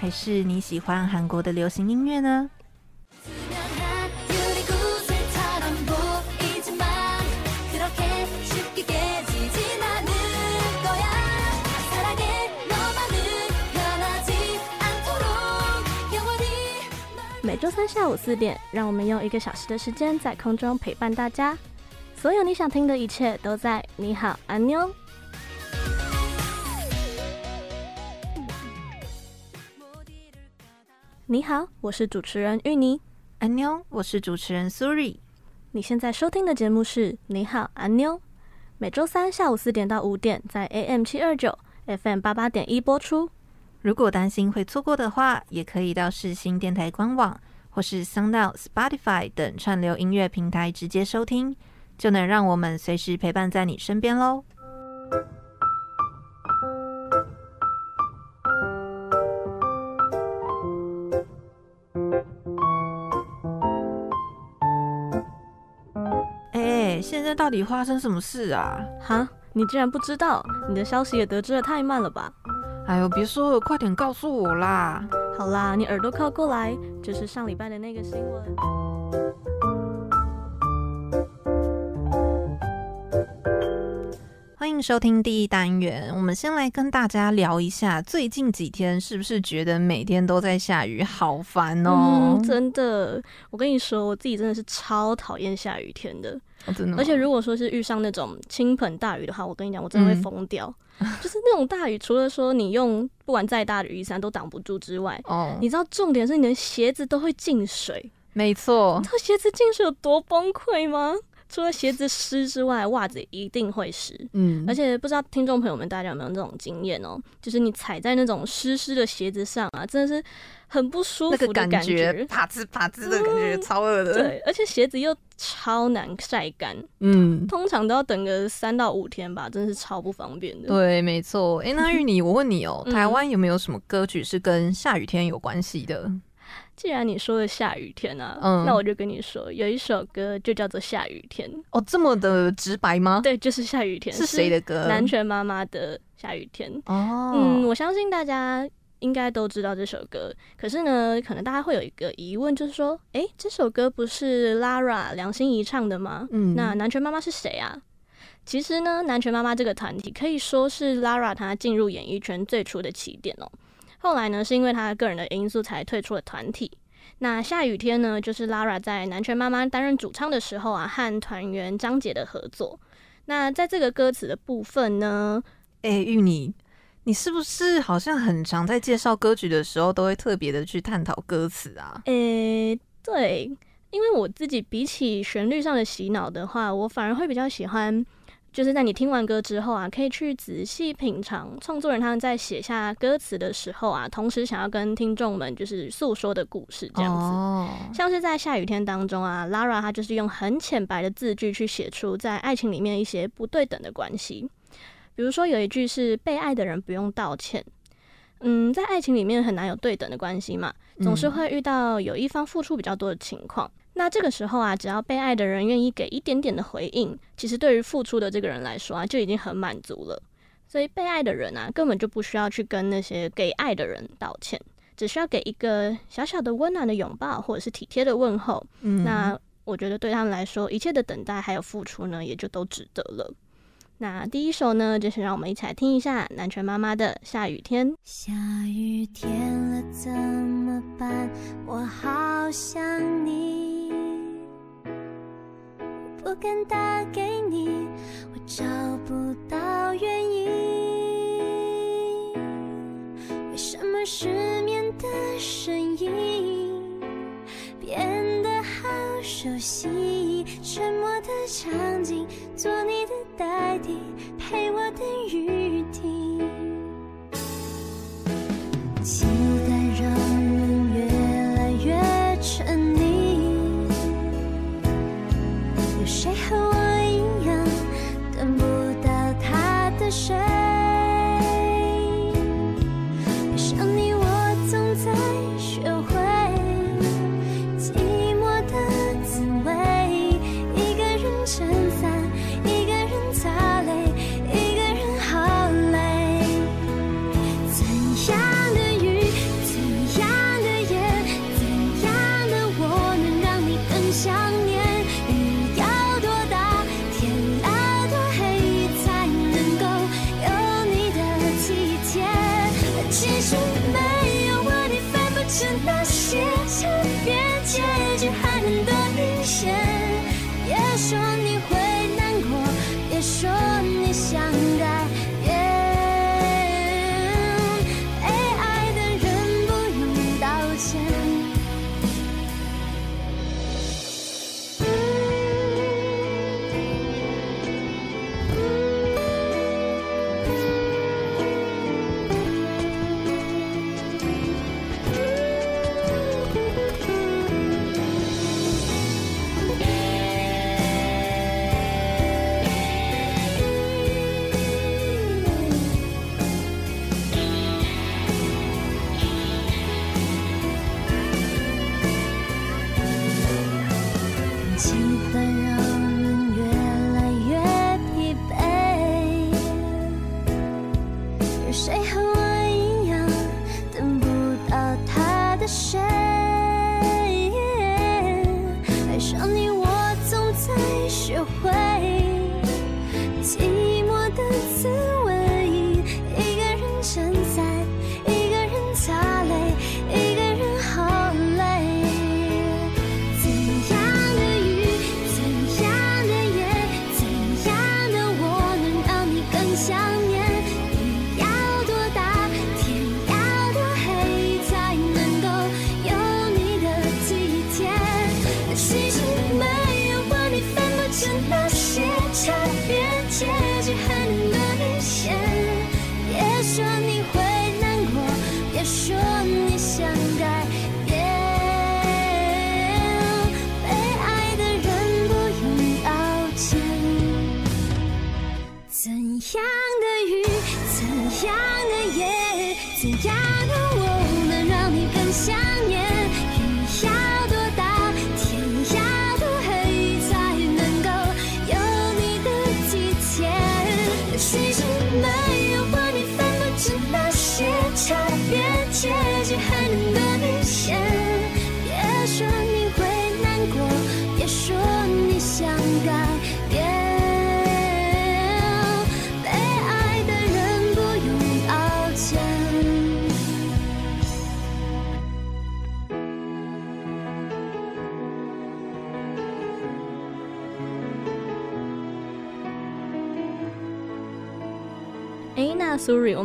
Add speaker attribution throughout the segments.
Speaker 1: 还是你喜欢韩国的流行音乐呢？
Speaker 2: 每周三下午四点，让我们用一个小时的时间在空中陪伴大家。所有你想听的一切都在你好，安妞。你好，我是主持人芋泥。
Speaker 1: 安妞，我是主持人苏瑞。
Speaker 2: 你现在收听的节目是《你好，安妞》，每周三下午四点到五点在 AM 七二九 FM 八八点一播出。
Speaker 1: 如果担心会错过的话，也可以到世新电台官网或是 SoundOut、Spotify 等串流音乐平台直接收听，就能让我们随时陪伴在你身边喽。哎现在到底发生什么事啊？
Speaker 2: 哈，你竟然不知道？你的消息也得知的太慢了吧？
Speaker 1: 哎呦，别说了，快点告诉我啦！
Speaker 2: 好啦，你耳朵靠过来，就是上礼拜的那个新闻。
Speaker 1: 欢迎收听第一单元，我们先来跟大家聊一下，最近几天是不是觉得每天都在下雨，好烦哦？
Speaker 2: 嗯，真的，我跟你说，我自己真的是超讨厌下雨天的。
Speaker 1: 哦，真的。
Speaker 2: 而且如果说是遇上那种倾盆大雨的话，我跟你讲，我真的会疯掉。嗯。就是那种大雨，除了说你用不管再大的雨伞都挡不住之外，哦，你知道重点是你的鞋子都会进水。
Speaker 1: 没错。
Speaker 2: 你知道鞋子进水有多崩溃吗？除了鞋子湿之外，袜子一定会湿。嗯，而且不知道听众朋友们大家有没有这种经验哦？就是你踩在那种湿湿的鞋子上啊，真的是很不舒服的感觉，
Speaker 1: 那个、感觉啪吱啪吱的感觉，嗯、超恶的。
Speaker 2: 对，而且鞋子又超难晒干。嗯，通常都要等个三到五天吧，真的是超不方便的。
Speaker 1: 对，没错。哎、欸，那玉你，我问你哦、喔，台湾有没有什么歌曲是跟下雨天有关系的？
Speaker 2: 既然你说了下雨天啊，嗯，那我就跟你说，有一首歌就叫做《下雨天》。
Speaker 1: 哦，这么的直白吗？
Speaker 2: 对，就是下雨天。
Speaker 1: 是谁的歌？
Speaker 2: 南拳妈妈的《下雨天》。哦，嗯，我相信大家应该都知道这首歌。可是呢，可能大家会有一个疑问，就是说，哎、欸，这首歌不是 Lara 梁心颐唱的吗？嗯，那南拳妈妈是谁啊？其实呢，南拳妈妈这个团体可以说是 Lara 她进入演艺圈最初的起点哦。后来呢，是因为他个人的因素才退出了团体。那下雨天呢，就是 Lara 在南拳妈妈担任主唱的时候啊，和团员张杰的合作。那在这个歌词的部分呢，
Speaker 1: 哎、欸，芋泥，你是不是好像很常在介绍歌曲的时候，都会特别的去探讨歌词啊？
Speaker 2: 哎、欸，对，因为我自己比起旋律上的洗脑的话，我反而会比较喜欢。就是在你听完歌之后啊，可以去仔细品尝创作人他们在写下歌词的时候啊，同时想要跟听众们就是诉说的故事这样子。Oh. 像是在下雨天当中啊，Lara 她就是用很浅白的字句去写出在爱情里面一些不对等的关系。比如说有一句是被爱的人不用道歉。嗯，在爱情里面很难有对等的关系嘛，总是会遇到有一方付出比较多的情况。那这个时候啊，只要被爱的人愿意给一点点的回应，其实对于付出的这个人来说啊，就已经很满足了。所以被爱的人啊，根本就不需要去跟那些给爱的人道歉，只需要给一个小小的温暖的拥抱，或者是体贴的问候。嗯，那我觉得对他们来说，一切的等待还有付出呢，也就都值得了。那第一首呢，就是让我们一起来听一下南拳妈妈的《下雨天》。
Speaker 3: 下雨天了怎么办？我好想你，我不敢打给你，我找不到原因。为什么失眠的声音变得好熟悉，沉默的场景，做你的代替，陪我等雨停。期待让人越来越沉溺，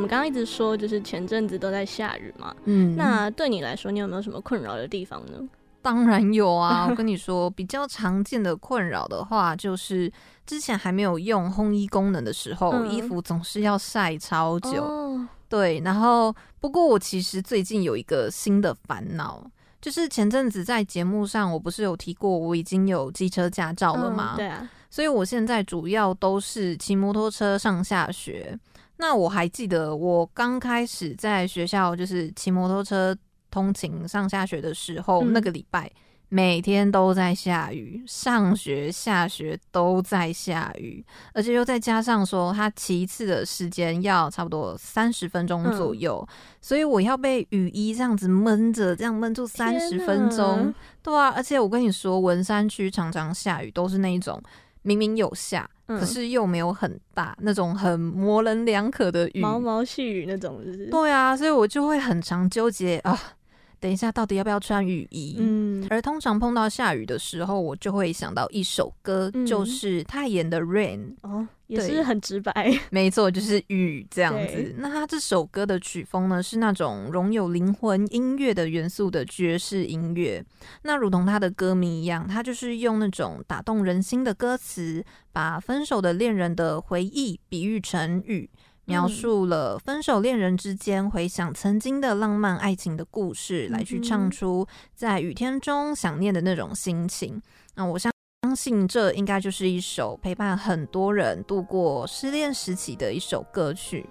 Speaker 3: 们刚刚一
Speaker 2: 直说，就是前阵子都在下雨嘛。嗯，那对你来说，你有没有什么困扰的地方呢？
Speaker 1: 当然有啊！我跟你说，比较常见的困扰的话，就是之前还没有用烘衣功能的时候，嗯、衣服总是要晒超久。哦、对，然后不过我其实最近有一个新的烦恼，就是前阵子在节目上，我不是有提过我已经有机车驾照了吗？
Speaker 2: 嗯、对啊，
Speaker 1: 所以我现在主要都是骑摩托车上下学。那我还记得我刚开始在学校就是骑摩托车通勤上下学的时候，嗯、那个礼拜每天都在下雨，上学下学都在下雨，而且又再加上说他骑一次的时间要差不多三十分钟左右，嗯、所以我要被雨衣这样子闷着，这样闷住三十分钟，对啊，而且我跟你说，文山区常常下雨，都是那一种。明明有下，可是又没有很大，嗯、那种很模棱两可的雨，
Speaker 2: 毛毛细雨那种，是是？
Speaker 1: 对啊，所以我就会很常纠结啊，等一下到底要不要穿雨衣？嗯，而通常碰到下雨的时候，我就会想到一首歌，嗯、就是泰妍的《Rain》。
Speaker 2: 哦，也是很直白。
Speaker 4: 没错，就是雨这样子。那他这首歌的曲风呢，是那种融有灵魂音乐的元素的爵士音乐。那如同他的歌名一样，他就是用那种打动人心的歌词，把分手的恋人的回忆比喻成雨。描述了分手恋人之间回想曾经的浪漫爱情的故事，来去唱出在雨天中想念的那种心情。那我相相信这应该就是一首陪伴很多人度过失恋时期的一首歌曲。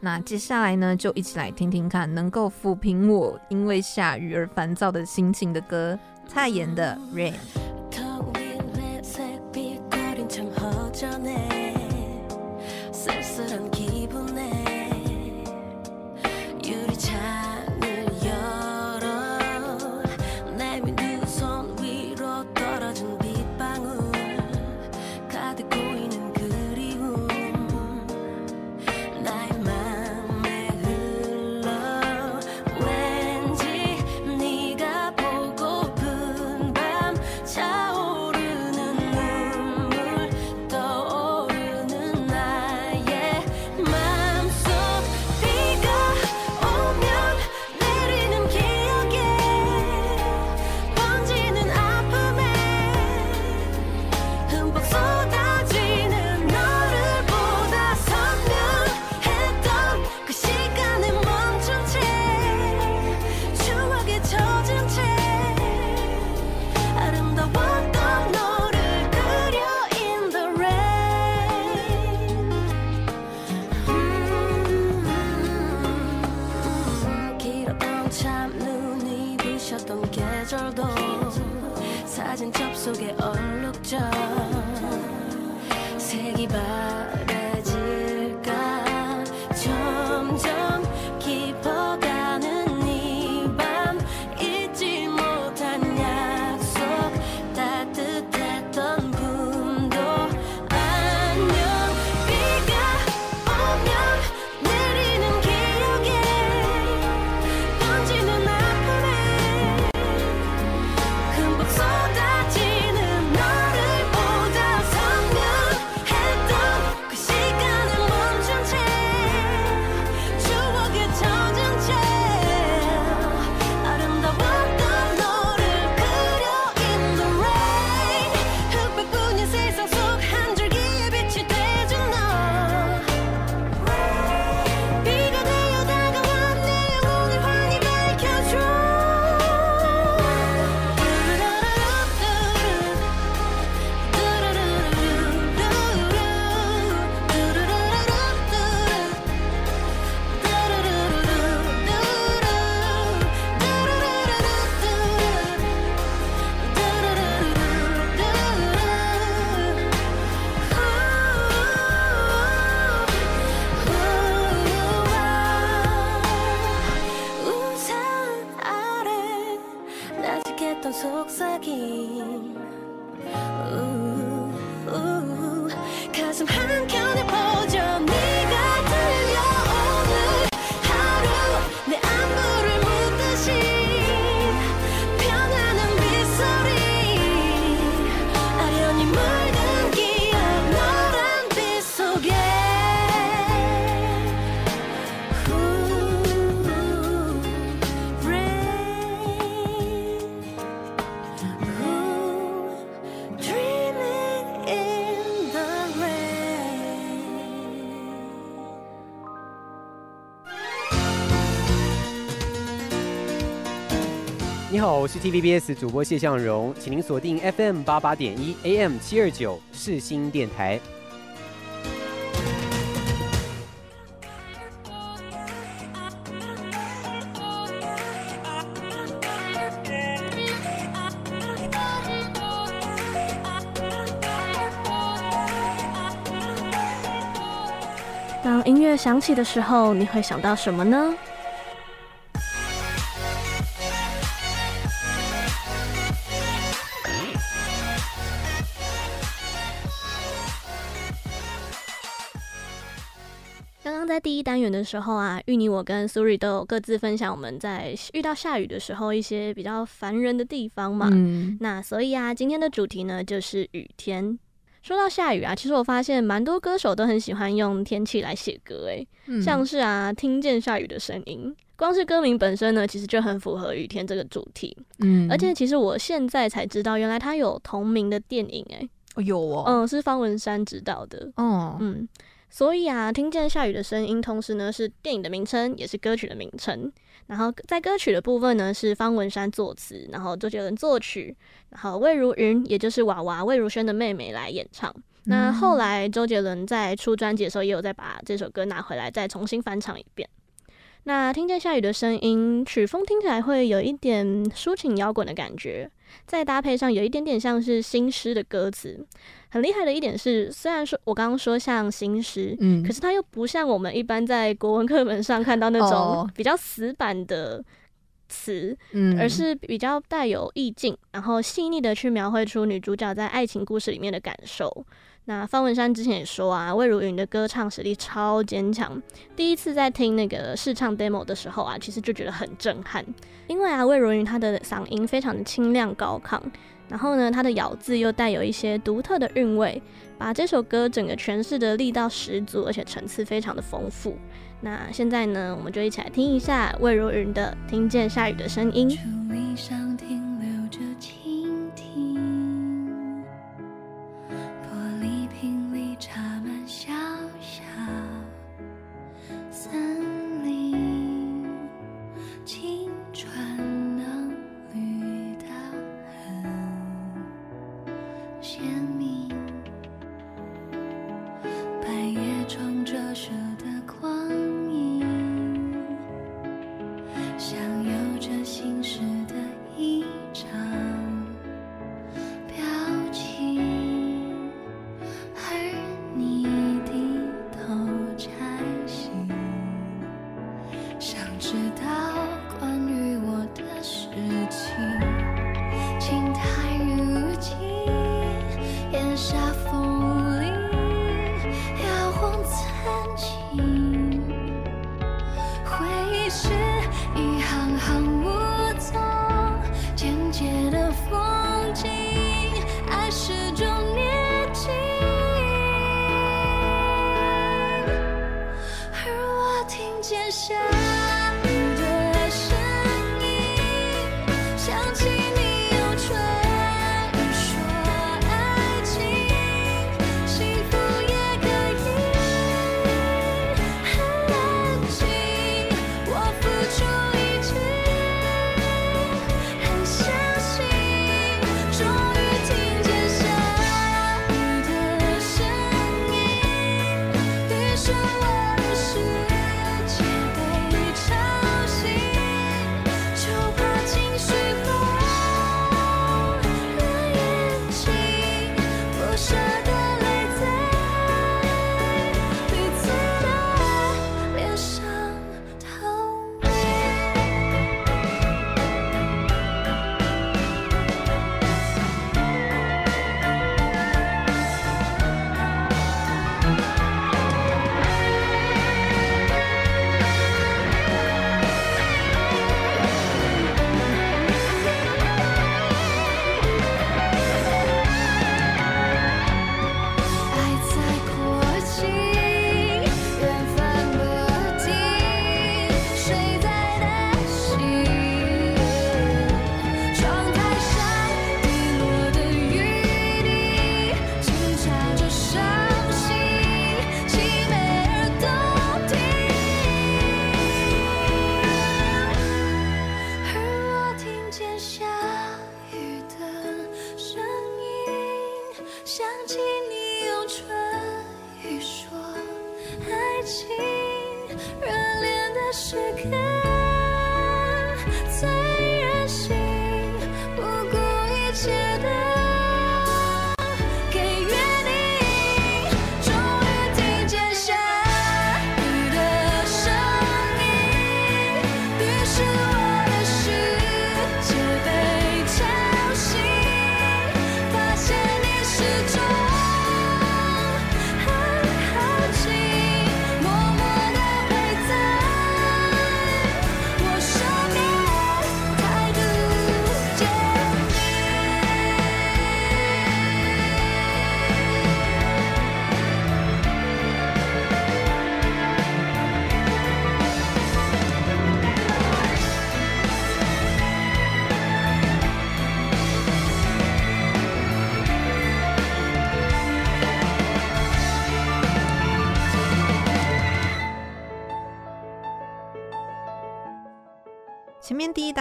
Speaker 4: 那接下来呢，就一起来听听看能够抚平我因为下雨而烦躁的心情的歌，蔡妍的《Rain》。
Speaker 5: 我是 TVBS 主播谢向荣，请您锁定 FM 八八点一 AM 七二九世新电台。
Speaker 2: 当音乐响起的时候，你会想到什么呢？的时候啊，芋泥我跟苏瑞都有各自分享我们在遇到下雨的时候一些比较烦人的地方嘛。嗯，那所以啊，今天的主题呢就是雨天。说到下雨啊，其实我发现蛮多歌手都很喜欢用天气来写歌，诶、嗯，像是啊，听见下雨的声音，光是歌名本身呢，其实就很符合雨天这个主题。嗯，而且其实我现在才知道，原来它有同名的电影，诶。
Speaker 1: 哦，有哦，
Speaker 2: 嗯，是方文山执导的，哦，嗯，所以啊，听见下雨的声音，同时呢是电影的名称，也是歌曲的名称。然后在歌曲的部分呢，是方文山作词，然后周杰伦作曲，然后魏如云，也就是娃娃魏如萱的妹妹来演唱。嗯、那后来周杰伦在出专辑的时候，也有再把这首歌拿回来，再重新翻唱一遍。那听见下雨的声音，曲风听起来会有一点抒情摇滚的感觉，再搭配上有一点点像是新诗的歌词。很厉害的一点是，虽然说我刚刚说像新诗，嗯，可是它又不像我们一般在国文课本上看到那种比较死板的词，嗯，而是比较带有意境，然后细腻的去描绘出女主角在爱情故事里面的感受。那方文山之前也说啊，魏如云的歌唱实力超坚强。第一次在听那个试唱 demo 的时候啊，其实就觉得很震撼。因为啊，魏如云她的嗓音非常的清亮高亢，然后呢，她的咬字又带有一些独特的韵味，把这首歌整个诠释的力道十足，而且层次非常的丰富。那现在呢，我们就一起来听一下魏如云的《听见下雨的声音》。
Speaker 1: 사랑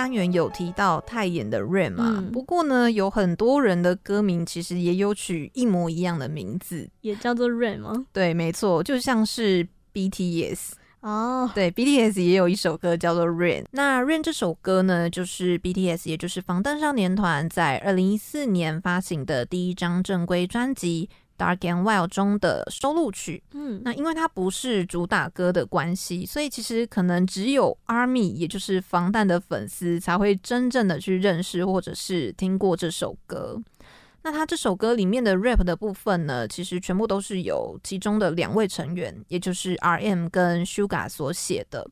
Speaker 1: 单元有提到泰妍的 Rain 嘛，
Speaker 2: 嗯、
Speaker 1: 不过呢，有很多人的歌名其实也有取一模一样的名字，
Speaker 2: 也叫做 Rain 吗？
Speaker 1: 对，没错，就像是 BTS
Speaker 2: 哦，
Speaker 1: 对，BTS 也有一首歌叫做 Rain。那 Rain 这首歌呢，就是 BTS 也就是防弹少年团在二零一四年发行的第一张正规专辑。Dark and Wild 中的收录曲，
Speaker 2: 嗯，
Speaker 1: 那因为它不是主打歌的关系，所以其实可能只有 ARMY，也就是防弹的粉丝才会真正的去认识或者是听过这首歌。那他这首歌里面的 rap 的部分呢，其实全部都是由其中的两位成员，也就是 RM 跟 Suga 所写的，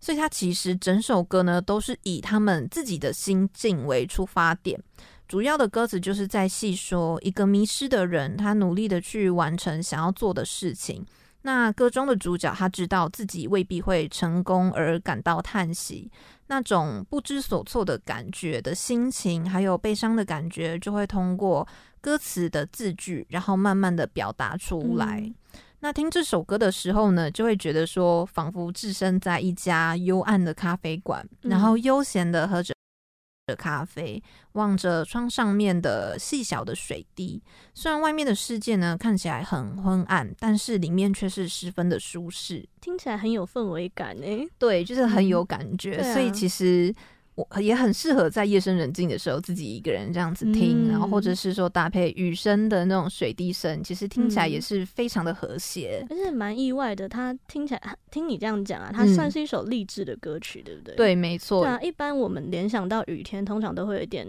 Speaker 1: 所以他其实整首歌呢都是以他们自己的心境为出发点。主要的歌词就是在细说一个迷失的人，他努力的去完成想要做的事情。那歌中的主角他知道自己未必会成功，而感到叹息，那种不知所措的感觉的心情，还有悲伤的感觉，就会通过歌词的字句，然后慢慢的表达出来。嗯、那听这首歌的时候呢，就会觉得说，仿佛置身在一家幽暗的咖啡馆，然后悠闲的喝着。的咖啡，望着窗上面的细小的水滴。虽然外面的世界呢看起来很昏暗，但是里面却是十分的舒适，
Speaker 2: 听起来很有氛围感诶。
Speaker 1: 对，就是很有感觉。嗯啊、所以其实。我也很适合在夜深人静的时候自己一个人这样子听，嗯、然后或者是说搭配雨声的那种水滴声，其实听起来也是非常的和谐。
Speaker 2: 而且蛮意外的，它听起来听你这样讲啊，它算是一首励志的歌曲，嗯、对不对？
Speaker 1: 对，没错。
Speaker 2: 对啊，一般我们联想到雨天，通常都会有一点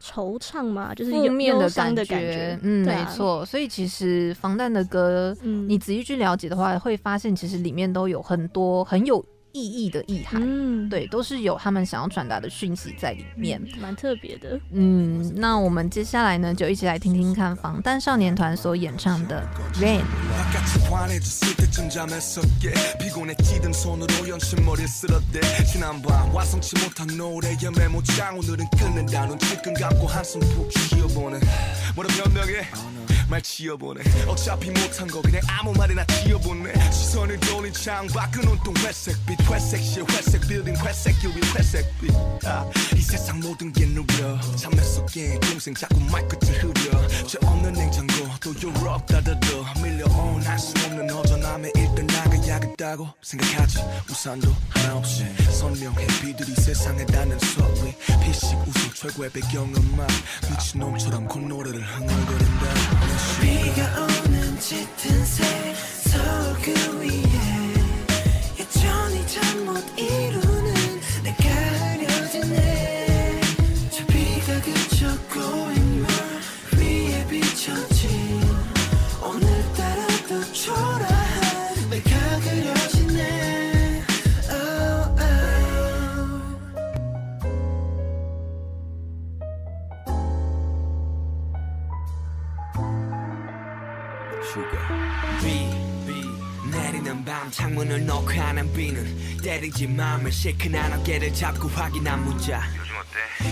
Speaker 2: 惆怅嘛，就是
Speaker 1: 负面的
Speaker 2: 感
Speaker 1: 觉。嗯，啊、没错。所以其实防弹的歌，嗯、你仔细去了解的话，会发现其实里面都有很多很有。意义的意涵，嗯，对，都是有他们想要传达的讯息在里面，
Speaker 2: 蛮特别的。
Speaker 1: 嗯，那我们接下来呢，就一起来听听看防弹少年团所演唱的《Rain》。
Speaker 6: 회색실 회색 빌딩 회색 길위 회색 빛. 이 세상 모든 게 누려? 잠에서 깬 동생 자꾸 마이크 흐려. 죄 없는 냉장고 또 유럽 따다더 밀려온 알수 없는 허전함에 일단 나가야겠다고 생각하지. 우산도 하나 없이 선명해. 빛들이 세상에 닿는 소리 피식 웃음 최고의 배경음악. 미친놈처럼 그 노래를 흥얼거린다 때리지 맘을 시큰 한 어깨를 잡고 확인한 문자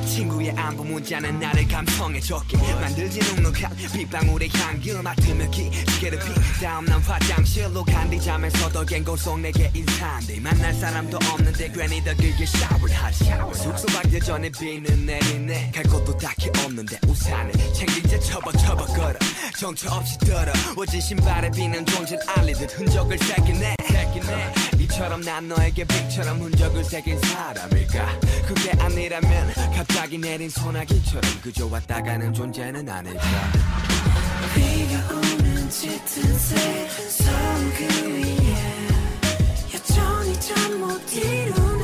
Speaker 6: 친구의 안부 문자는 나를 감성에 적게. 만들지 눅눅한 빗방울의 향기를 맡으며 기지개를 피 다음 난 화장실로 간 뒤 잠에서도 갱고속 내게 인사한대. 만날 사람도 없는데 괜히 더 길게 샤워를 하지. 숙소 밖에 전에 비는 내리네. 갈 곳도 딱히 없는데 우산을 챙긴 채 처벅처벅 걸어. 정처 없이 떨어워진 신발에 비는 종질 알리듯 흔적을 새기네. 이처럼 난 너에게 빛처럼 흔적을 새긴 사람일까? 그게 아니라면 갑자기 내린 소나기처럼 그저 왔다 가는 존재는 아닐까. 비가 오는 짙은 새 서울 그 위에 여전히 잠 못 이루는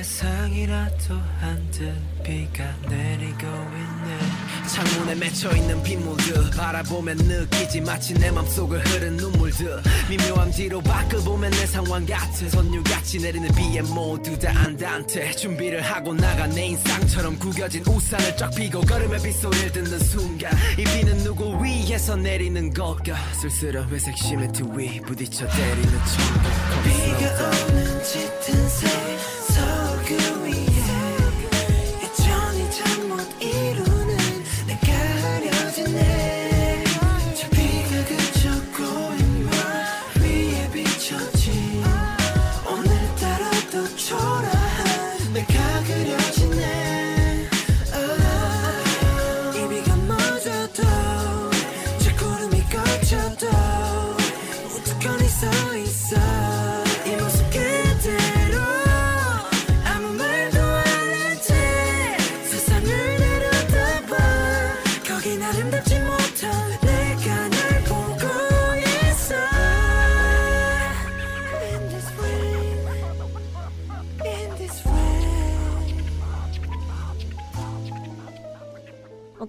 Speaker 6: 예상이라도 한듯 비가 내리고 있네. 창문에 맺혀있는 빗물들 바라보면 느끼지 마치 내 맘속을 흐른 눈물들. 미묘한 뒤로 밖을 보면 내 상황 같은 선율같이 내리는 비에 모두 다 안단테 준비를 하고 나가 내 인상처럼 구겨진 우산을 쫙 펴고 걸음의 빗소리를 듣는 순간 이 비는 누구 위에서 내리는 걸까? 쓸쓸한 회색 시멘트 위 부딪혀 때리는 천국. 비가 오는 짙은 새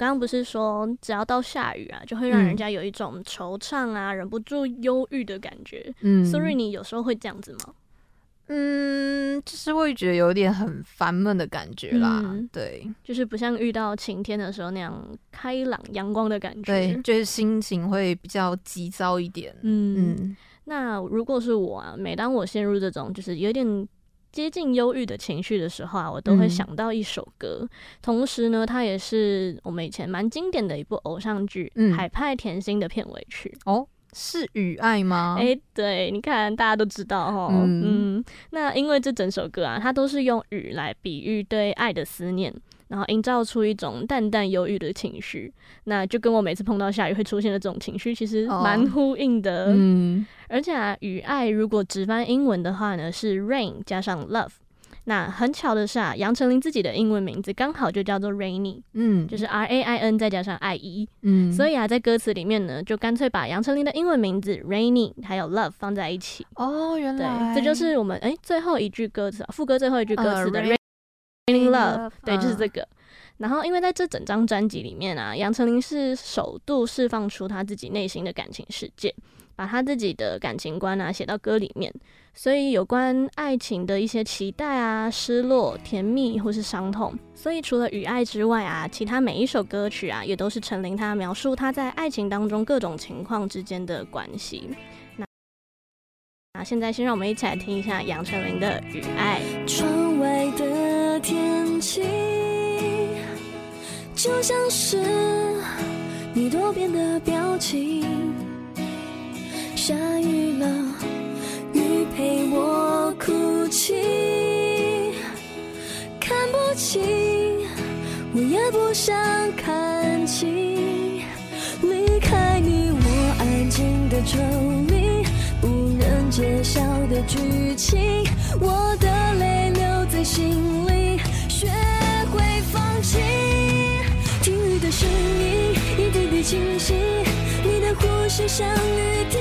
Speaker 2: 刚刚不是说，只要到下雨啊，就会让人家有一种惆怅啊，忍不住忧郁的感觉。
Speaker 1: 嗯，
Speaker 2: 苏瑞，你有时候会这样子吗？
Speaker 1: 嗯，就是会觉得有点很烦闷的感觉啦。
Speaker 2: 嗯
Speaker 1: 对，
Speaker 2: 就是不像遇到晴天的时候那样开朗阳光的感觉。
Speaker 1: 对，就是心情会比较急躁一点。
Speaker 2: 嗯，
Speaker 1: 嗯，
Speaker 2: 那如果是我啊，每当我陷入这种就是有点接近忧郁的情绪的时候啊，我都会想到一首歌。
Speaker 1: 嗯、
Speaker 2: 同时呢，它也是我们以前蛮经典的一部偶像剧《海派甜心》的片尾曲。
Speaker 1: 哦，是雨爱吗？
Speaker 2: 哎、欸，对，你看大家都知道哈。嗯，嗯，那因为这整首歌啊，它都是用雨来比喻对爱的思念。然后营造出一种淡淡忧郁的情绪，那就跟我每次碰到下雨会出现的这种情绪，其实蛮呼应的。Oh, 嗯，而且啊，雨爱如果直翻英文的话呢，是 rain 加上 love。那很巧的是啊，杨丞琳自己的英文名字刚好就叫做 Rainy，嗯，就是 R A I N 再加上 I E，嗯，所以啊，在歌词里面呢，就干脆把杨丞琳的英文名字 Rainy 还有 love 放在一起。
Speaker 1: 哦，原来，
Speaker 2: 对，这就是我们哎最后一句歌词，副歌最后一句歌词的 Rain。Uh, love，对，就是这个。Uh. 然后，因为在这整张专辑里面啊，杨丞琳是首度释放出他自己内心的感情世界，把他自己的感情观啊写到歌里面。所以，有关爱情的一些期待啊、失落、甜蜜或是伤痛，所以除了《与爱》之外啊，其他每一首歌曲啊，也都是陈琳她描述她在爱情当中各种情况之间的关系。那那现在，先让我们一起来听一下杨丞琳的《
Speaker 3: 与爱》。就像是你多变的表情，下雨了，雨陪我哭泣，看不清，我也不想看清，离开你，我安静的抽离，不忍揭晓的剧情，我的泪留在心里，学会放弃。清晰，你的呼吸像雨滴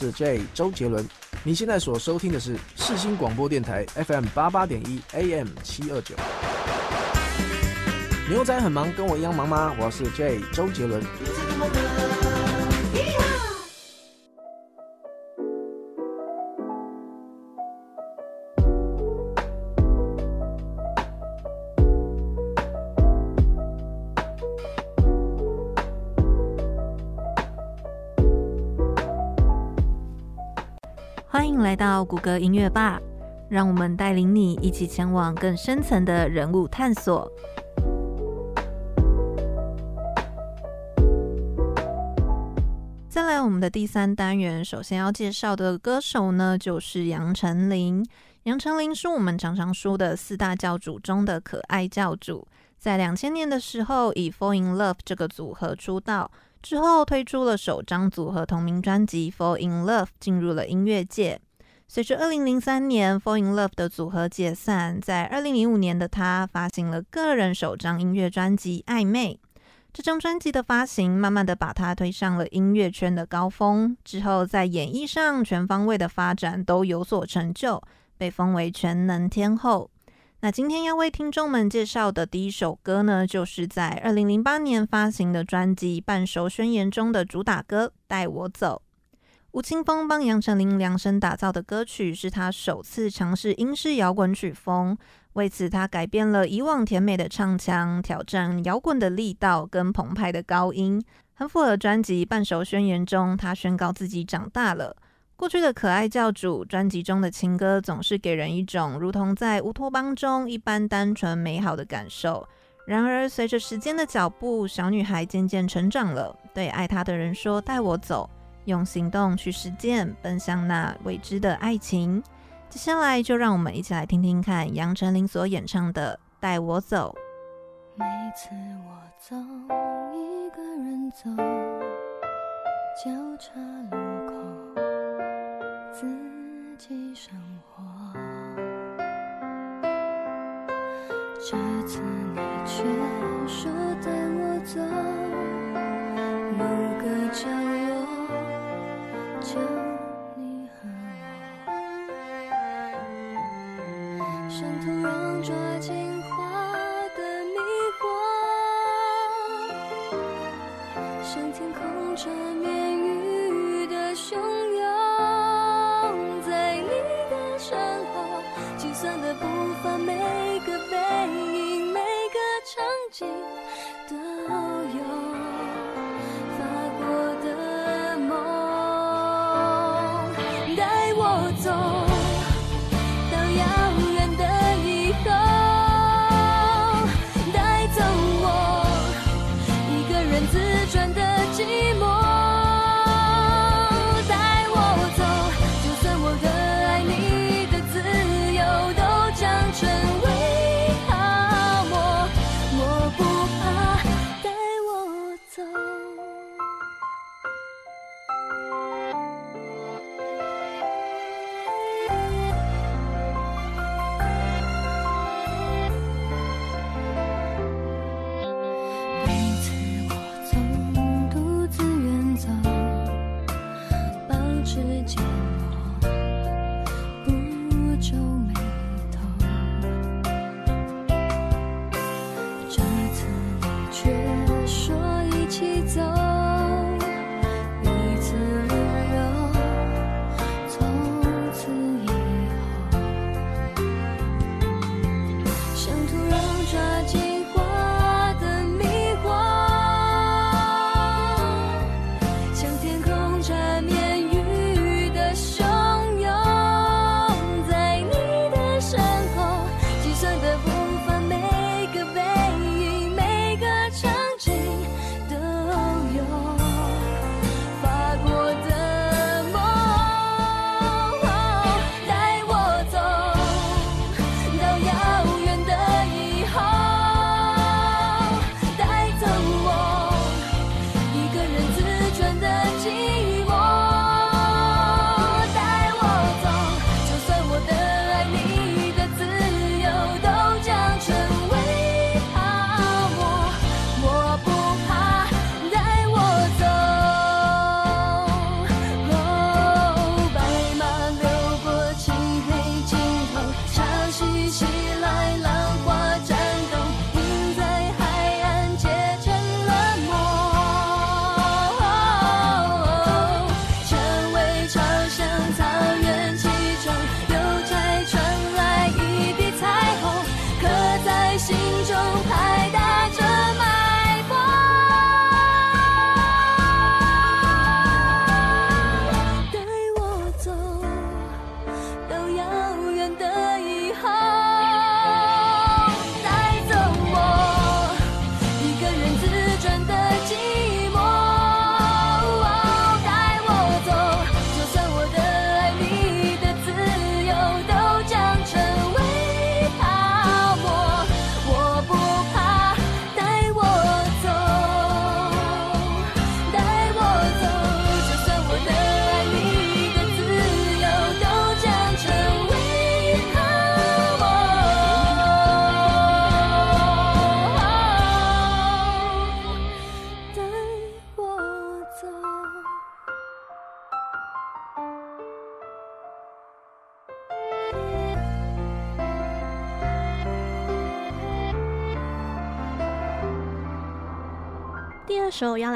Speaker 7: 是 J 周杰伦，你现在所收听的是世新广播电台 FM 八八点一 AM 七二九。牛仔很忙，跟我一样忙吗？我是 J 周杰
Speaker 1: 伦。来到谷歌音乐吧，让我们带领你一起前往更深层的人物探索。再来，我们的第三单元，首先要介绍的歌手呢，就是杨丞琳。杨丞琳是我们常常说的四大教主中的可爱教主，在两千年的时候以 Fall in Love 这个组合出道。之后推出了首张组合同名专辑《Fall in Love》，进入了音乐界。随着二零零三年《Fall in Love》的组合解散，在二零零五年的他发行了个人首张音乐专辑《暧昧》。这张专辑的发行，慢慢的把他推上了音乐圈的高峰。之后在演艺上全方位的发展都有所成就，被封为全能天后。那今天要为听众们介绍的第一首歌呢，就是在二零零八年发行的专辑《半熟宣言》中的主打歌《带我走》。吴青峰帮杨丞琳量身打造的歌曲，是他首次尝试英式摇滚曲风。为此，他改变了以往甜美的唱腔，挑战摇滚的力道跟澎湃的高音，很符合专辑《半熟宣言》中他宣告自己长大了。过去的可爱教主专辑中的情歌总是给人一种如同在乌托邦中一般单纯美好的感受。然而，随着时间的脚步，小女孩渐渐成长了，对爱她的人说：“带我走，用行动去实践，奔向那未知的爱情。”接下来，就让我们一起来听听看杨丞琳所演唱的《带我走》。
Speaker 3: 每次我走，一个人走，交叉路口。自己生活，这次你却说带我走就你和我，像土壤抓紧花的迷惑，像天空缠绵雨的汹涌。在你的身后，计算的步伐，每个背影，每个场景走。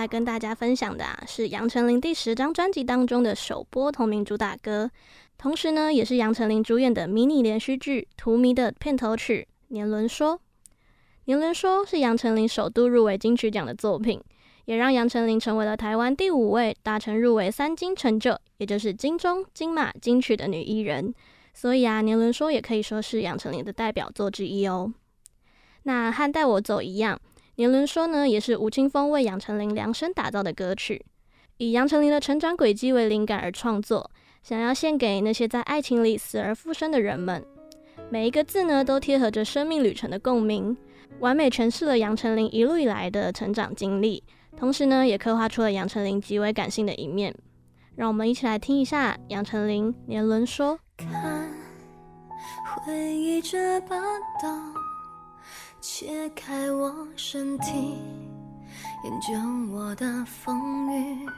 Speaker 2: 来跟大家分享的啊，是杨丞琳第十张专辑当中的首播同名主打歌，同时呢，也是杨丞琳主演的迷你连续剧《荼蘼》的片头曲《年轮说》。《年轮说》是杨丞琳首度入围金曲奖的作品，也让杨丞琳成为了台湾第五位达成入围三金成就，也就是金钟、金马、金曲的女艺人。所以啊，《年轮说》也可以说是杨丞琳的代表作之一哦。那和《带我走》一样。年轮说呢，也是吴青峰为杨丞琳量身打造的歌曲，以杨丞琳的成长轨迹为灵感而创作，想要献给那些在爱情里死而复生的人们。每一个字呢，都贴合着生命旅程的共鸣，完美诠释了杨丞琳一路以来的成长经历，同时呢，也刻画出了杨丞琳极为感性的一面。让我们一起来听一下杨丞琳《年轮说》。
Speaker 3: 看，回忆这把刀。切开我身体，研究我的风雨，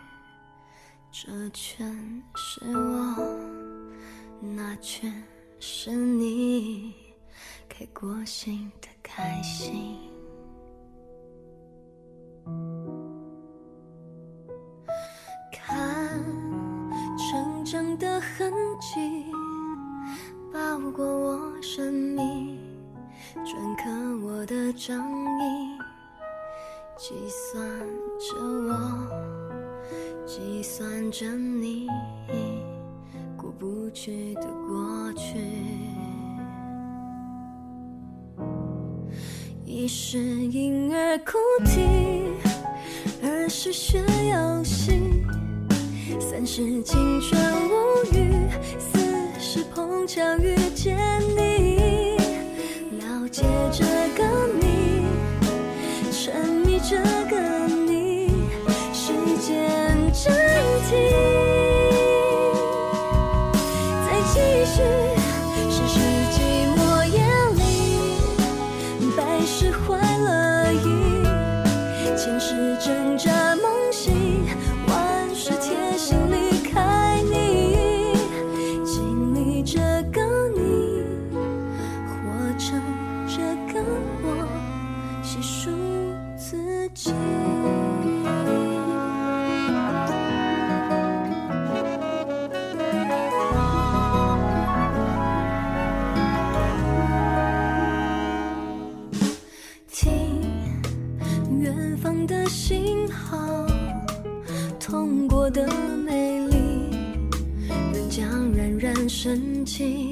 Speaker 3: 这全是我，那全是你，开过心的开心。看成长的痕迹，包裹我生命。篆刻我的掌印，计算着我，计算着你，过不去的过去。一是婴儿哭啼，二是学游戏，三是青春无语，四是碰巧遇见你。借这个你，沉迷这个你，时间暂停。情，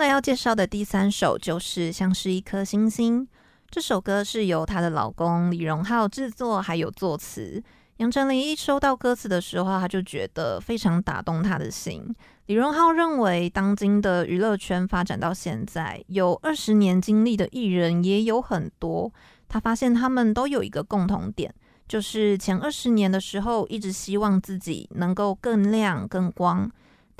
Speaker 1: 来要介绍的第三首就是《像是一颗星星》。这首歌是由她的老公李荣浩制作，还有作词。杨丞琳一收到歌词的时候，她就觉得非常打动她的心，李荣浩认为，当今的娱乐圈发展到现在，有二十年经历的艺人也有很多。他发现他们都有一个共同点，就是前二十年的时候，一直希望自己能够更亮、更光。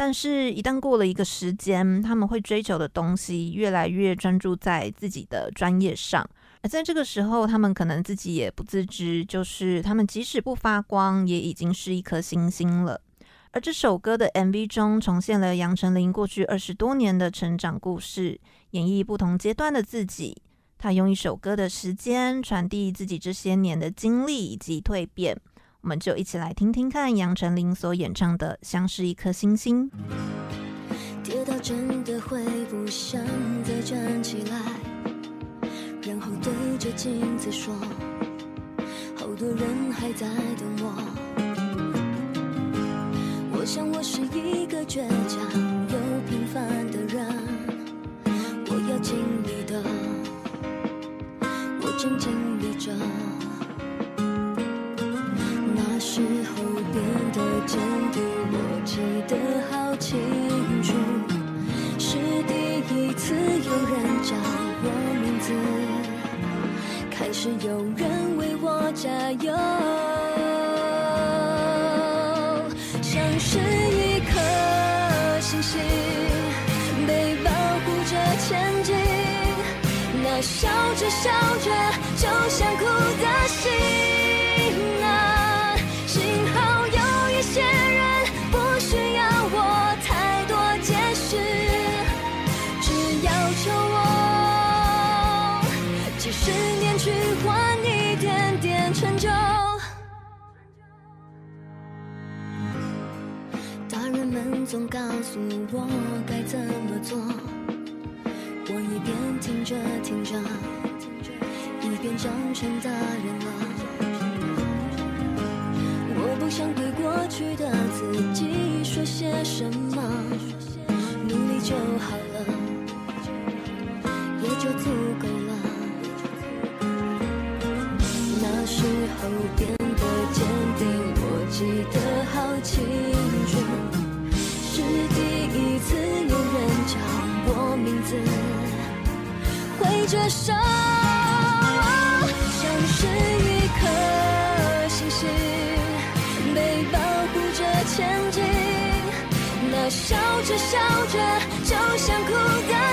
Speaker 1: 但是，一旦过了一个时间，他们会追求的东西越来越专注在自己的专业上。而在这个时候，他们可能自己也不自知，就是他们即使不发光，也已经是一颗星星了。而这首歌的 MV 中重现了杨丞琳过去二十多年的成长故事，演绎不同阶段的自己。他用一首歌的时间传递自己这些年的经历以及蜕变。我们就一起来听听看杨丞琳所演唱的《像是一颗星星》。
Speaker 3: 跌倒真的会不想再站起来，然后对着镜子说，好多人还在等我。我想我是一个倔强又平凡的人，我要尽力的，我正经历着。时候变得坚定，我记得好清楚，是第一次有人叫我名字，开始有人为我加油。像是一颗星星，被保护着前进。那笑着笑着就想哭的心总告诉我该怎么做，我一边听着听着，一边长成大人了。我不想对过去的自己说些什么，努力就好了，也就足够了。那时候变着手，像是一颗星星，被保护着前进。那笑着笑着就想哭的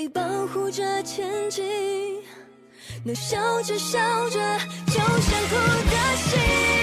Speaker 3: 被保护着前进，那笑着笑着就想哭的心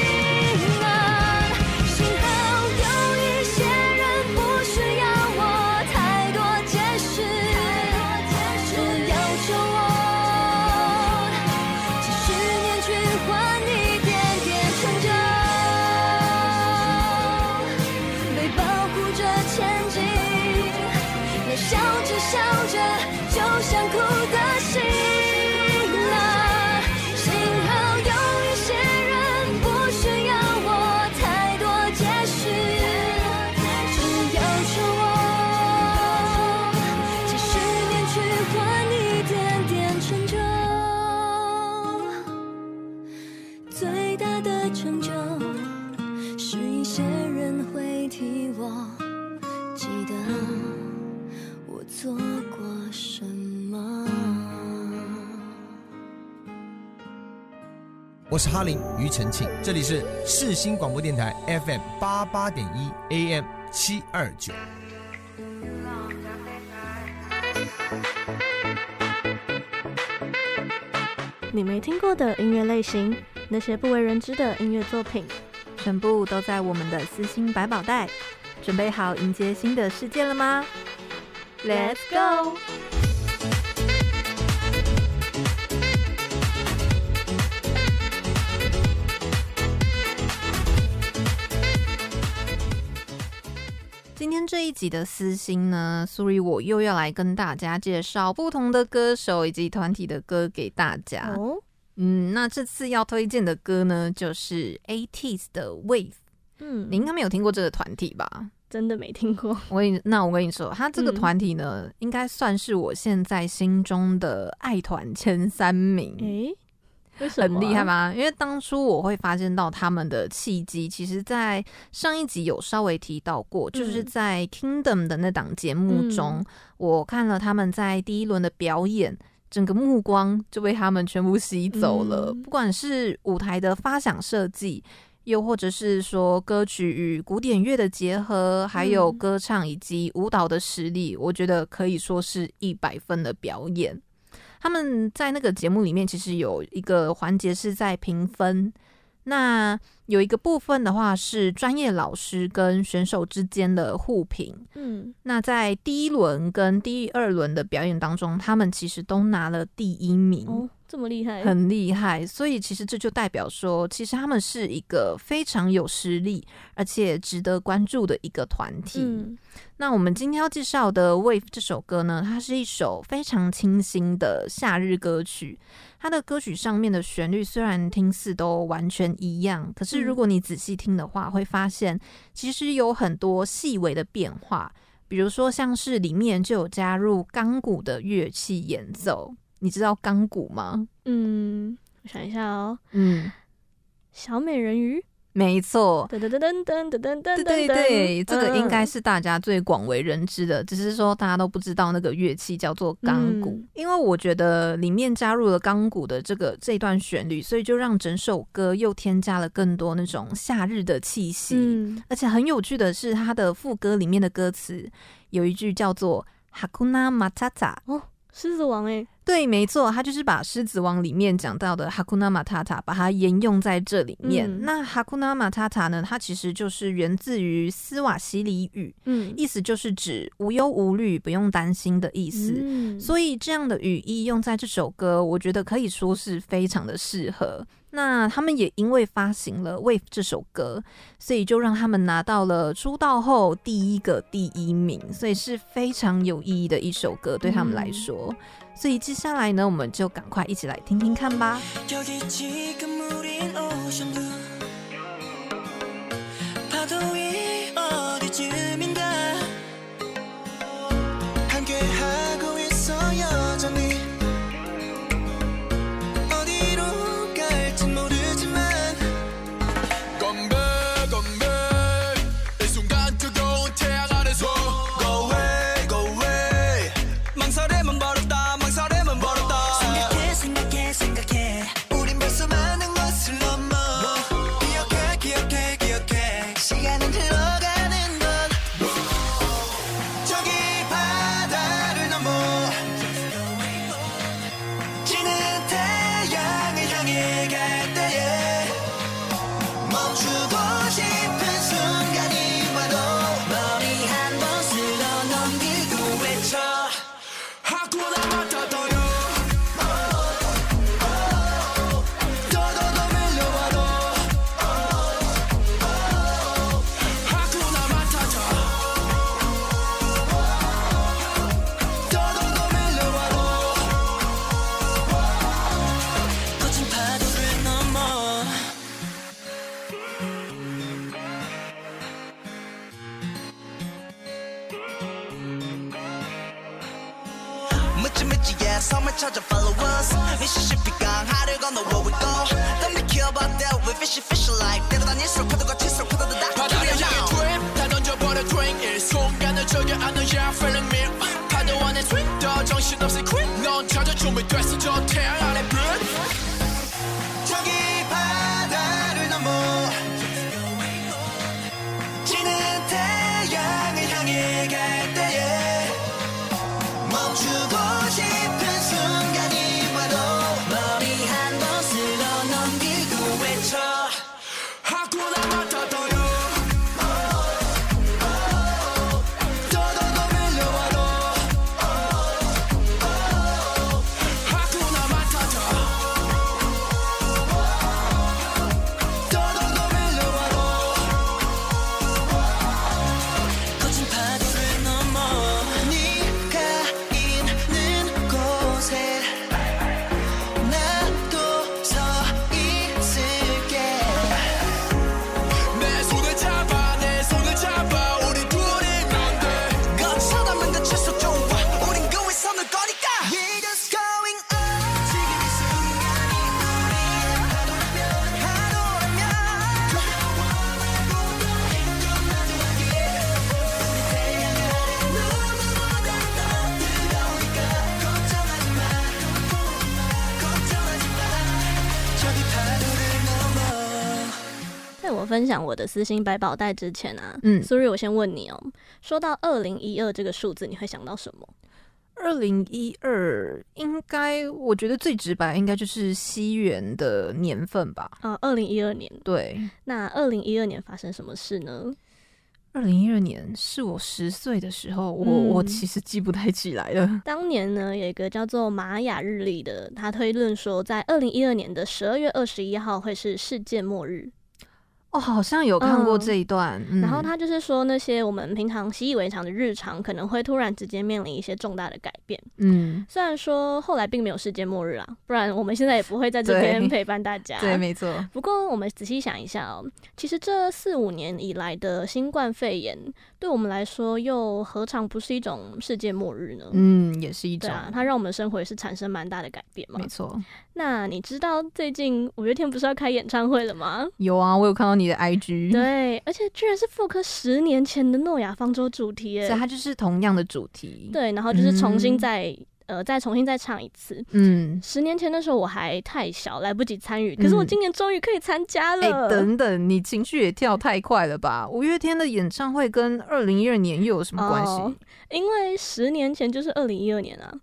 Speaker 8: 我是哈林庾澄庆，这里是世新广播电台 FM 八八点一 AM 七二九。
Speaker 2: 你没听过的音乐类型，那些不为人知的音乐作品，
Speaker 1: 全部都在我们的私心百宝袋。准备好迎接新的世界了吗？Let's go！这一集的私心呢，苏瑞我又要来跟大家介绍不同的歌手以及团体的歌给大家。
Speaker 2: 哦，
Speaker 1: 嗯，那这次要推荐的歌呢，就是 ATEEZ 的 Wave。
Speaker 2: 嗯，
Speaker 1: 你应该没有听过这个团体吧？
Speaker 2: 真的没听过。
Speaker 1: 我跟你，那我跟你说，他这个团体呢，嗯、应该算是我现在心中的爱团前三名。
Speaker 2: 诶？
Speaker 1: 很厉害吗？因为当初我会发现到他们的契机，其实，在上一集有稍微提到过，就是在 Kingdom 的那档节目中，嗯、我看了他们在第一轮的表演，整个目光就被他们全部吸走了。嗯、不管是舞台的发想设计。又或者是说歌曲与古典乐的结合，还有歌唱以及舞蹈的实力，嗯、我觉得可以说是一百分的表演。他们在那个节目里面，其实有一个环节是在评分。那有一个部分的话是专业老师跟选手之间的互评。嗯，那在第一轮跟第二轮的表演当中，他们其实都拿了第一名。
Speaker 2: 哦这么厉害，
Speaker 1: 很厉害，所以其实这就代表说，其实他们是一个非常有实力，而且值得关注的一个团体。嗯，那我们今天要介绍的《Wave》这首歌呢，它是一首非常清新的夏日歌曲。它的歌曲上面的旋律虽然听似都完全一样，可是如果你仔细听的话，会发现其实有很多细微的变化。比如说，像是里面就有加入钢鼓的乐器演奏。你知道钢鼓吗？
Speaker 2: 嗯，我想一下哦。
Speaker 1: 嗯，
Speaker 2: 小美人鱼，
Speaker 1: 没错。
Speaker 2: 噔噔噔噔噔噔噔噔，
Speaker 1: 对对，这个应该是大家最广为人知的，只是说大家都不知道那个乐器叫做钢鼓。因为我觉得里面加入了钢鼓的这个这段旋律，所以就让整首歌又添加了更多那种夏日的气息。嗯，而且很有趣的是，它的副歌里面的歌词有一句叫做 “Hakuna Matata”
Speaker 2: 哦。狮子王诶，
Speaker 1: 对，没错，他就是把狮子王里面讲到的 “hakuna matata”，把它沿用在这里面。嗯、那哈库纳马塔塔呢，它其实就是源自于斯瓦西里语，嗯，意思就是指无忧无虑、不用担心的意思。嗯、所以这样的语义用在这首歌，我觉得可以说是非常的适合。那他们也因为发行了《Wave》这首歌，所以就让他们拿到了出道后第一个第一名，所以是非常有意义的一首歌对他们来说。所以接下来呢我们就赶快一起来听听看吧。
Speaker 2: 묻지묻지
Speaker 9: yes I'm a charger follow us 미시시피강 하늘 건너 where we go. Don't be care about that we fishy fishy like 때로다닐수록 파도가 칠수록 파도도 다 파도를 향해
Speaker 10: drip 다 던져버려 drink 이 순간을 즐겨 I know you're feeling me. 파도 안에 swing 더 정신없이 quick. 넌 찾아 춤을 됐어 저 태양 아래 빛
Speaker 2: 分享我的私心百宝袋之前啊，
Speaker 1: 嗯
Speaker 2: ，Suri，我先问你哦，说到二零一二这个数字，你会想到什么？
Speaker 1: 二零一二应该，我觉得最直白应该就是西元的年份吧。
Speaker 2: 啊，二零一二年。
Speaker 1: 对，
Speaker 2: 那二零一二年发生什么事呢？
Speaker 1: 二零一二年是我十岁的时候，我、
Speaker 2: 嗯、
Speaker 1: 我其实记不太起来了。
Speaker 2: 当年呢，有一个叫做玛雅日历的，他推论说，在二零一二年的十二月二十一号会是世界末日。
Speaker 1: 哦，好像有看过这一段。
Speaker 2: 嗯嗯、然后他就是说，那些我们平常习以为常的日常，可能会突然之间面临一些重大的改变。
Speaker 1: 嗯，
Speaker 2: 虽然说后来并没有世界末日啊，不然我们现在也不会在这边陪伴大家。
Speaker 1: 对，没错。
Speaker 2: 不过我们仔细想一下哦，其实这四五年以来的新冠肺炎，对我们来说又何尝不是一种世界末日呢？
Speaker 1: 嗯，也是一种。
Speaker 2: 对啊，它让我们生活也是产生蛮大的改变嘛。
Speaker 1: 没错。
Speaker 2: 那你知道最近五月天不是要开演唱会了吗？
Speaker 1: 有啊，我有看到你的 IG。
Speaker 2: 对，而且居然是复刻十年前的诺亚方舟主题耶，
Speaker 1: 所以它就是同样的主题。
Speaker 2: 对，然后就是重新再、嗯、呃再重新再唱一次。
Speaker 1: 嗯，
Speaker 2: 十年前的时候我还太小，来不及参与，可是我今年终于可以参加了。
Speaker 1: 哎、嗯欸，等等，你情绪也跳太快了吧？五月天的演唱会跟二零一二年又有什么关系、哦？
Speaker 2: 因为十年前就是二零一二年啊。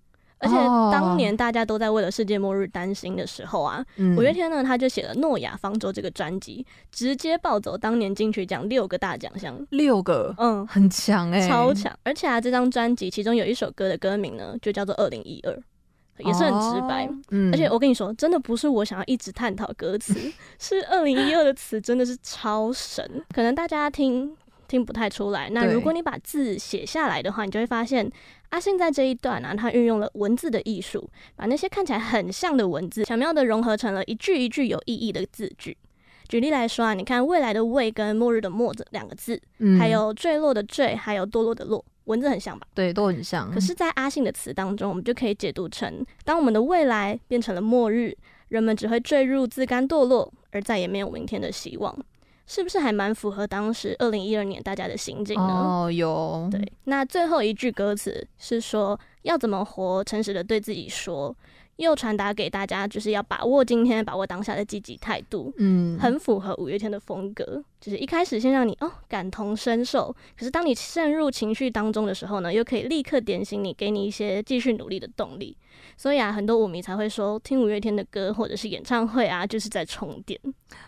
Speaker 2: 而且当年大家都在为了世界末日担心的时候啊，五月天呢，他就写了《诺亚方舟》这个专辑，直接抱走当年金曲奖六个大奖项，
Speaker 1: 六个，嗯，很强哎、欸，
Speaker 2: 超强。而且啊，这张专辑其中有一首歌的歌名呢，就叫做《二零一二》，也是很直白。嗯，而且我跟你说，真的不是我想要一直探讨歌词，是二零一二的词真的是超神，可能大家听。听不太出来。那如果你把字写下来的话，你就会发现阿信在这一段啊，他运用了文字的艺术，把那些看起来很像的文字，巧妙的融合成了一句一句有意义的字句。举例来说啊，你看未来的未跟末日的末这两个字，嗯，还有坠落的坠，还有堕落的落，文字很像吧？
Speaker 1: 对，都很像。
Speaker 2: 可是，在阿信的词当中，我们就可以解读成：当我们的未来变成了末日，人们只会坠入自甘堕落，而再也没有明天的希望。是不是还蛮符合当时二零一二年大家的心境呢？
Speaker 1: 哦，有。
Speaker 2: 对，那最后一句歌词是说要怎么活，诚实的对自己说。又传达给大家，就是要把握今天，把握当下的积极态度，嗯，很符合五月天的风格。就是一开始先让你哦感同身受，可是当你陷入情绪当中的时候呢，又可以立刻点醒你，给你一些继续努力的动力。所以啊，很多舞迷才会说，听五月天的歌或者是演唱会啊，就是在充电。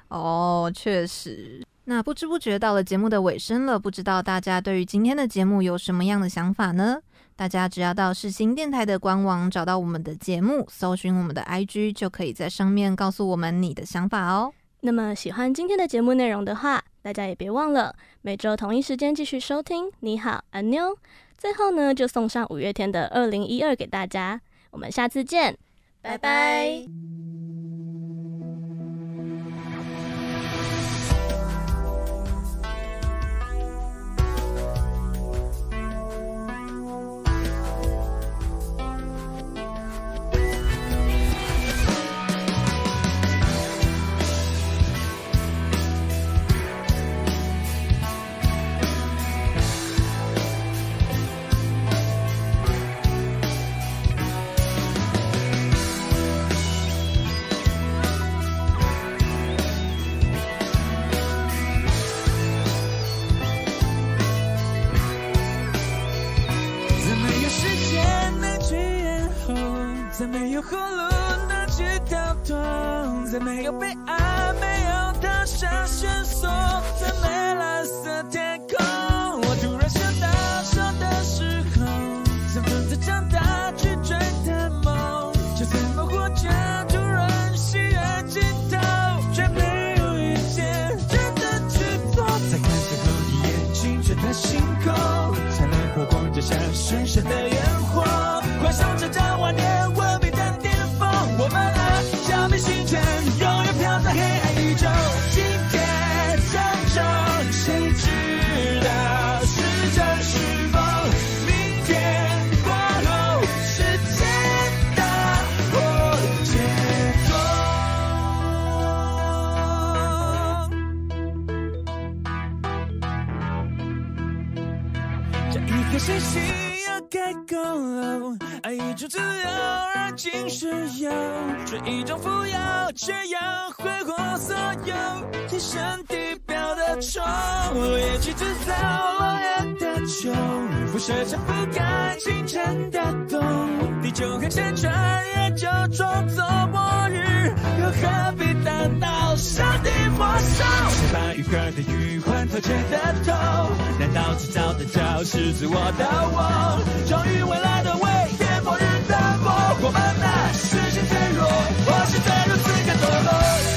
Speaker 1: 哦，确实。那不知不觉到了节目的尾声了，不知道大家对于今天的节目有什么样的想法呢？大家只要到世新电台的官网找到我们的节目，搜寻我们的 IG，就可以在上面告诉我们你的想法哦。
Speaker 2: 那么喜欢今天的节目内容的话，大家也别忘了每周同一时间继续收听。你好，阿妞。最后呢，就送上五月天的《二零一二》给大家。我们下次见，拜拜。
Speaker 11: 再没有后路能去逃脱，在没有被爱，没有踏上绳索，在没蓝色天空。这一种富有，却要挥霍所有，天生地表。的虫，落叶去制造落叶的球，辐射着覆盖清晨的冬。地球很旋转，也就装作末日，又何必等到上帝火烧？谁把愈合的余欢透彻的透？难道制造的就是自我的我？终于未来的未，末日的我，我们呐，视线脆弱，我是在如此的堕落。